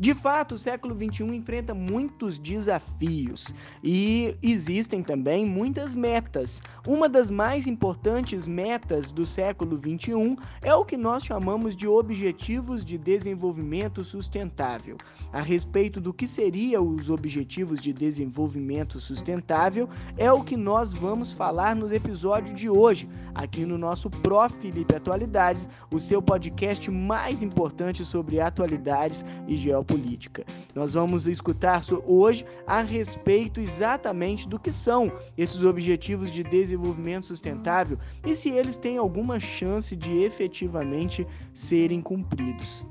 De fato, o século XXI enfrenta muitos desafios e existem também muitas metas. Uma das mais importantes metas do século XXI é o que nós chamamos de Objetivos de Desenvolvimento Sustentável. A respeito do que seriam os Objetivos de Desenvolvimento Sustentável, é o que nós vamos falar no episódio de hoje, aqui no nosso Pro Felipe Atualidades, o seu podcast mais importante sobre atualidades e geopolítica política. Nós vamos escutar hoje a respeito exatamente do que são esses objetivos de desenvolvimento sustentável e se eles têm alguma chance de efetivamente serem cumpridos.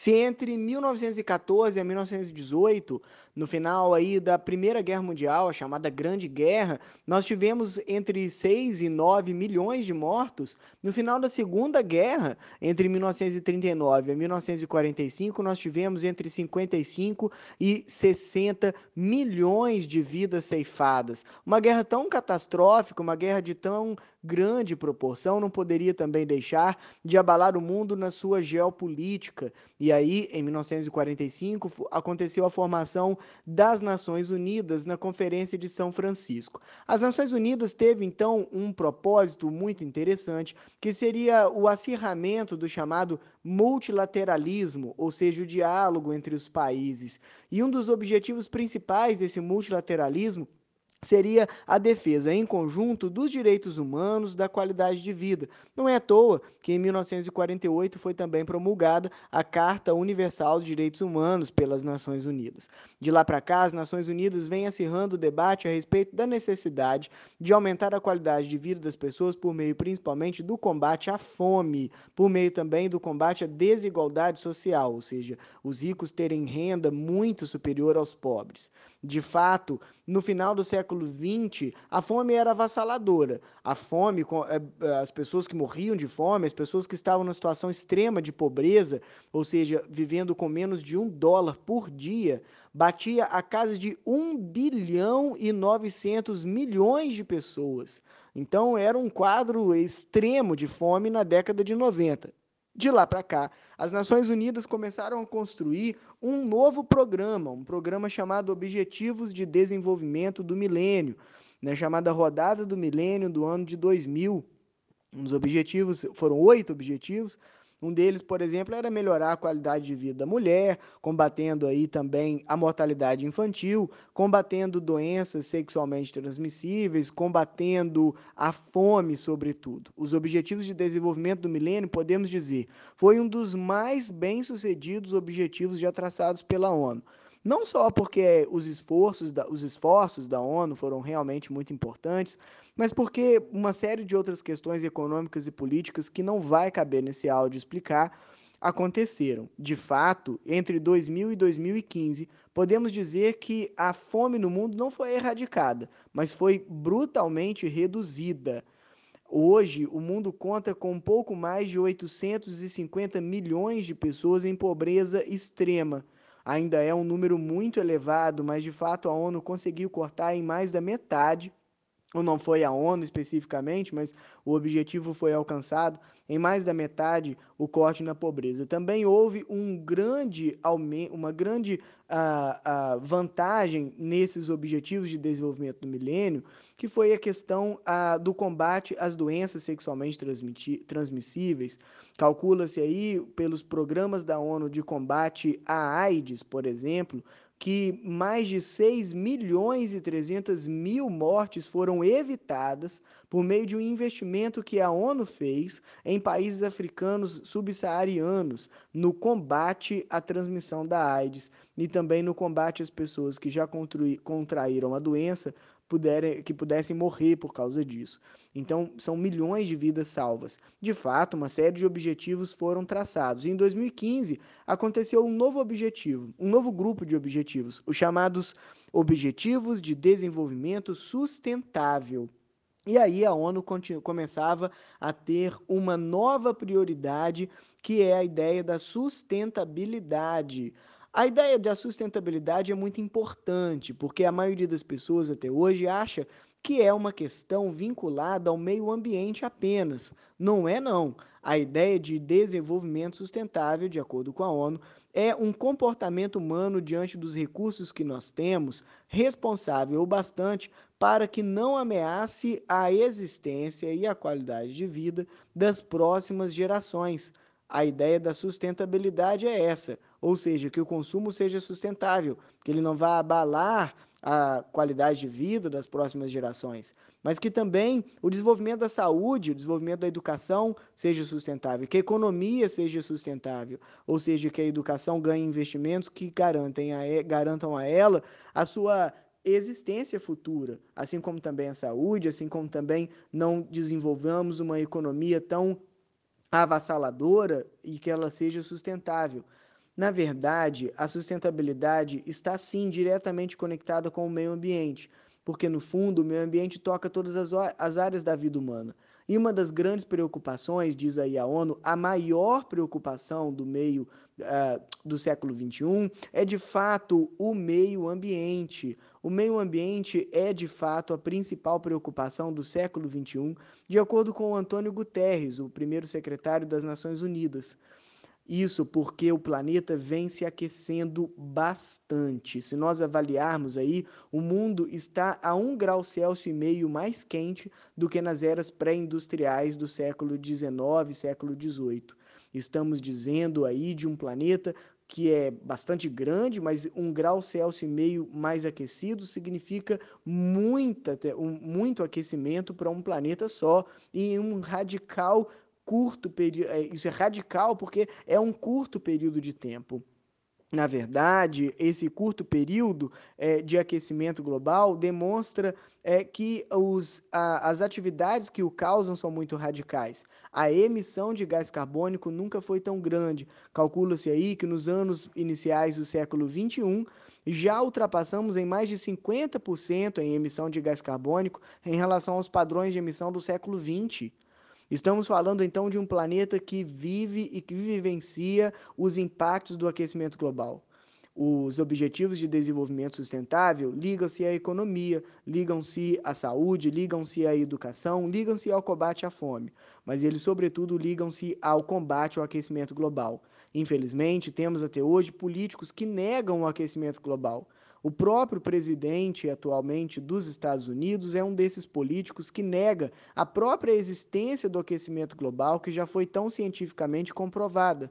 Se entre 1914 e 1918, no final aí da Primeira Guerra Mundial, a chamada Grande Guerra, nós tivemos entre 6 e 9 milhões de mortos, no final da Segunda Guerra, entre 1939 e 1945, nós tivemos entre 55 e 60 milhões de vidas ceifadas. Uma guerra tão catastrófica, uma guerra de tão grande proporção não poderia também deixar de abalar o mundo na sua geopolítica. E aí, em 1945, aconteceu a formação das Nações Unidas na Conferência de São Francisco. As Nações Unidas teve então um propósito muito interessante, que seria o acirramento do chamado multilateralismo, ou seja, o diálogo entre os países. E um dos objetivos principais desse multilateralismo seria a defesa em conjunto dos direitos humanos, da qualidade de vida. Não é à toa que em 1948 foi também promulgada a Carta Universal dos Direitos Humanos pelas Nações Unidas. De lá para cá, as Nações Unidas vêm acirrando o debate a respeito da necessidade de aumentar a qualidade de vida das pessoas por meio principalmente do combate à fome, por meio também do combate à desigualdade social, ou seja, os ricos terem renda muito superior aos pobres. De fato, no final do século XX, a fome era avassaladora. A fome, é, é, as pessoas que morriam de fome, as pessoas que estavam numa situação extrema de pobreza, ou seja, vivendo com menos de um dólar por dia, batia a casa de 1 bilhão e 900 milhões de pessoas. Então, era um quadro extremo de fome na década de 90. De lá para cá, as Nações Unidas começaram a construir um novo programa, um programa chamado Objetivos de Desenvolvimento do Milênio, né, chamada Rodada do Milênio do ano de 2000. Os objetivos foram oito objetivos, um deles, por exemplo, era melhorar a qualidade de vida da mulher, combatendo aí também a mortalidade infantil, combatendo doenças sexualmente transmissíveis, combatendo a fome, sobretudo. Os Objetivos de Desenvolvimento do Milênio, podemos dizer, foi um dos mais bem-sucedidos objetivos já traçados pela ONU. Não só porque os esforços, da, os esforços da ONU foram realmente muito importantes, mas porque uma série de outras questões econômicas e políticas que não vai caber nesse áudio explicar aconteceram. De fato, entre 2000 e 2015, podemos dizer que a fome no mundo não foi erradicada, mas foi brutalmente reduzida. Hoje, o mundo conta com um pouco mais de 850 milhões de pessoas em pobreza extrema. Ainda é um número muito elevado, mas de fato a ONU conseguiu cortar em mais da metade ou não foi a ONU especificamente, mas o objetivo foi alcançado, em mais da metade o corte na pobreza. Também houve um grande uma grande uh, uh, vantagem nesses objetivos de desenvolvimento do milênio, que foi a questão uh, do combate às doenças sexualmente transmissíveis. Calcula-se aí, pelos programas da ONU de combate à AIDS, por exemplo, que mais de 6 milhões e 300 mil mortes foram evitadas por meio de um investimento que a ONU fez em países africanos subsaarianos no combate à transmissão da AIDS e também no combate às pessoas que já contraíram a doença puderem, que pudessem morrer por causa disso. Então, são milhões de vidas salvas. De fato, uma série de objetivos foram traçados. Em 2015, aconteceu um novo objetivo, um novo grupo de objetivos, os chamados Objetivos de Desenvolvimento Sustentável. E aí a ONU começava a ter uma nova prioridade, que é a ideia da sustentabilidade. A ideia da sustentabilidade é muito importante, porque a maioria das pessoas até hoje acha que é uma questão vinculada ao meio ambiente apenas. Não é não. A ideia de desenvolvimento sustentável, de acordo com a ONU, é um comportamento humano diante dos recursos que nós temos, responsável o bastante para que não ameace a existência e a qualidade de vida das próximas gerações. A ideia da sustentabilidade é essa, ou seja, que o consumo seja sustentável, que ele não vá abalar a qualidade de vida das próximas gerações, mas que também o desenvolvimento da saúde, o desenvolvimento da educação seja sustentável, que a economia seja sustentável, ou seja, que a educação ganhe investimentos que garantem a, garantam a ela a sua existência futura, assim como também a saúde, assim como também não desenvolvamos uma economia tão avassaladora e que ela seja sustentável. Na verdade, a sustentabilidade está sim diretamente conectada com o meio ambiente, porque no fundo o meio ambiente toca todas as, as áreas da vida humana. E uma das grandes preocupações, diz aí a ONU, a maior preocupação do meio uh, do século XXI é de fato o meio ambiente. O meio ambiente é de fato a principal preocupação do século XXI, de acordo com Antônio Guterres, o primeiro secretário das Nações Unidas. Isso porque o planeta vem se aquecendo bastante. Se nós avaliarmos aí, o mundo está a um grau Celsius e meio mais quente do que nas eras pré-industriais do século XIX, século XVIII. Estamos dizendo aí de um planeta que é bastante grande, mas um grau Celsius e meio mais aquecido significa muita, muito aquecimento para um planeta só e um radical curto período, é, isso é radical porque é um curto período de tempo. Na verdade, esse curto período é, de aquecimento global demonstra é, que os, a, as atividades que o causam são muito radicais. A emissão de gás carbônico nunca foi tão grande. Calcula-se aí que nos anos iniciais do século XXI já ultrapassamos em mais de 50% em emissão de gás carbônico em relação aos padrões de emissão do século XX. Estamos falando então de um planeta que vive e que vivencia os impactos do aquecimento global. Os objetivos de desenvolvimento sustentável ligam-se à economia, ligam-se à saúde, ligam-se à educação, ligam-se ao combate à fome, mas eles, sobretudo, ligam-se ao combate ao aquecimento global. Infelizmente, temos até hoje políticos que negam o aquecimento global. O próprio presidente atualmente dos Estados Unidos é um desses políticos que nega a própria existência do aquecimento global, que já foi tão cientificamente comprovada.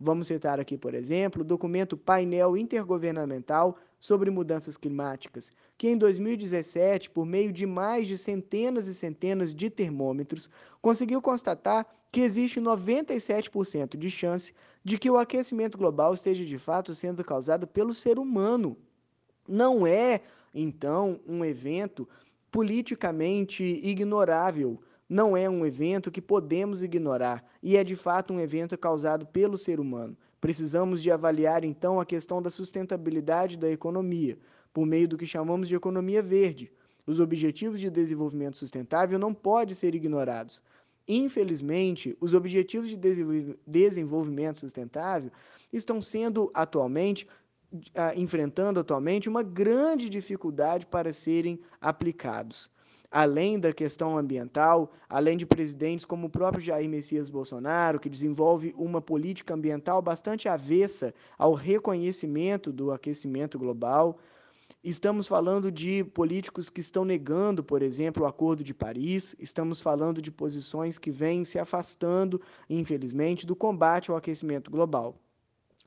Vamos citar aqui, por exemplo, o documento Painel Intergovernamental sobre Mudanças Climáticas, que em 2017, por meio de mais de centenas e centenas de termômetros, conseguiu constatar que existe 97% de chance de que o aquecimento global esteja de fato sendo causado pelo ser humano. Não é, então, um evento politicamente ignorável. Não é um evento que podemos ignorar e é de fato um evento causado pelo ser humano. Precisamos de avaliar então a questão da sustentabilidade da economia por meio do que chamamos de economia verde. Os objetivos de desenvolvimento sustentável não podem ser ignorados. Infelizmente, os objetivos de desenvolvimento sustentável estão sendo atualmente enfrentando atualmente uma grande dificuldade para serem aplicados. Além da questão ambiental, além de presidentes como o próprio Jair Messias Bolsonaro, que desenvolve uma política ambiental bastante avessa ao reconhecimento do aquecimento global, Estamos falando de políticos que estão negando, por exemplo, o Acordo de Paris, estamos falando de posições que vêm se afastando, infelizmente, do combate ao aquecimento global.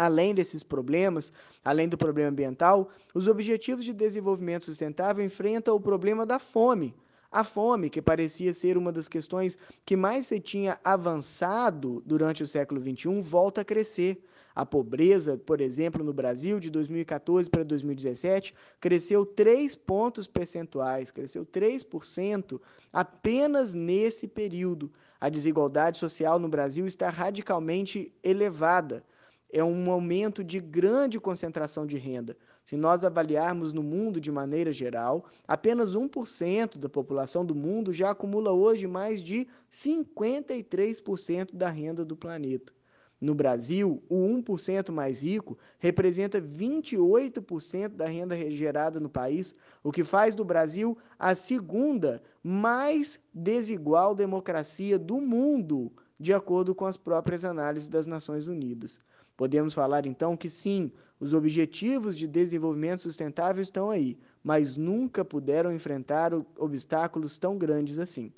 Além desses problemas, além do problema ambiental, os Objetivos de Desenvolvimento Sustentável enfrentam o problema da fome. A fome, que parecia ser uma das questões que mais se tinha avançado durante o século XXI, volta a crescer. A pobreza, por exemplo, no Brasil, de 2014 para 2017, cresceu 3 pontos percentuais, cresceu 3% apenas nesse período. A desigualdade social no Brasil está radicalmente elevada é um momento de grande concentração de renda. Se nós avaliarmos no mundo de maneira geral, apenas 1% da população do mundo já acumula hoje mais de 53% da renda do planeta. No Brasil, o 1% mais rico representa 28% da renda gerada no país, o que faz do Brasil a segunda mais desigual democracia do mundo, de acordo com as próprias análises das Nações Unidas. Podemos falar então que sim, os objetivos de desenvolvimento sustentável estão aí, mas nunca puderam enfrentar obstáculos tão grandes assim.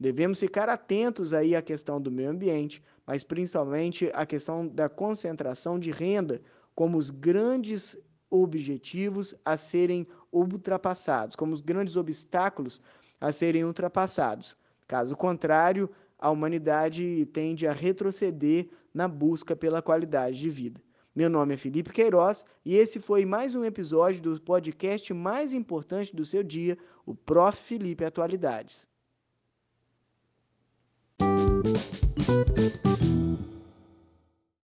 Devemos ficar atentos aí à questão do meio ambiente, mas principalmente à questão da concentração de renda como os grandes objetivos a serem ultrapassados, como os grandes obstáculos a serem ultrapassados. Caso contrário, a humanidade tende a retroceder na busca pela qualidade de vida. Meu nome é Felipe Queiroz e esse foi mais um episódio do podcast mais importante do seu dia, o Prof. Felipe Atualidades.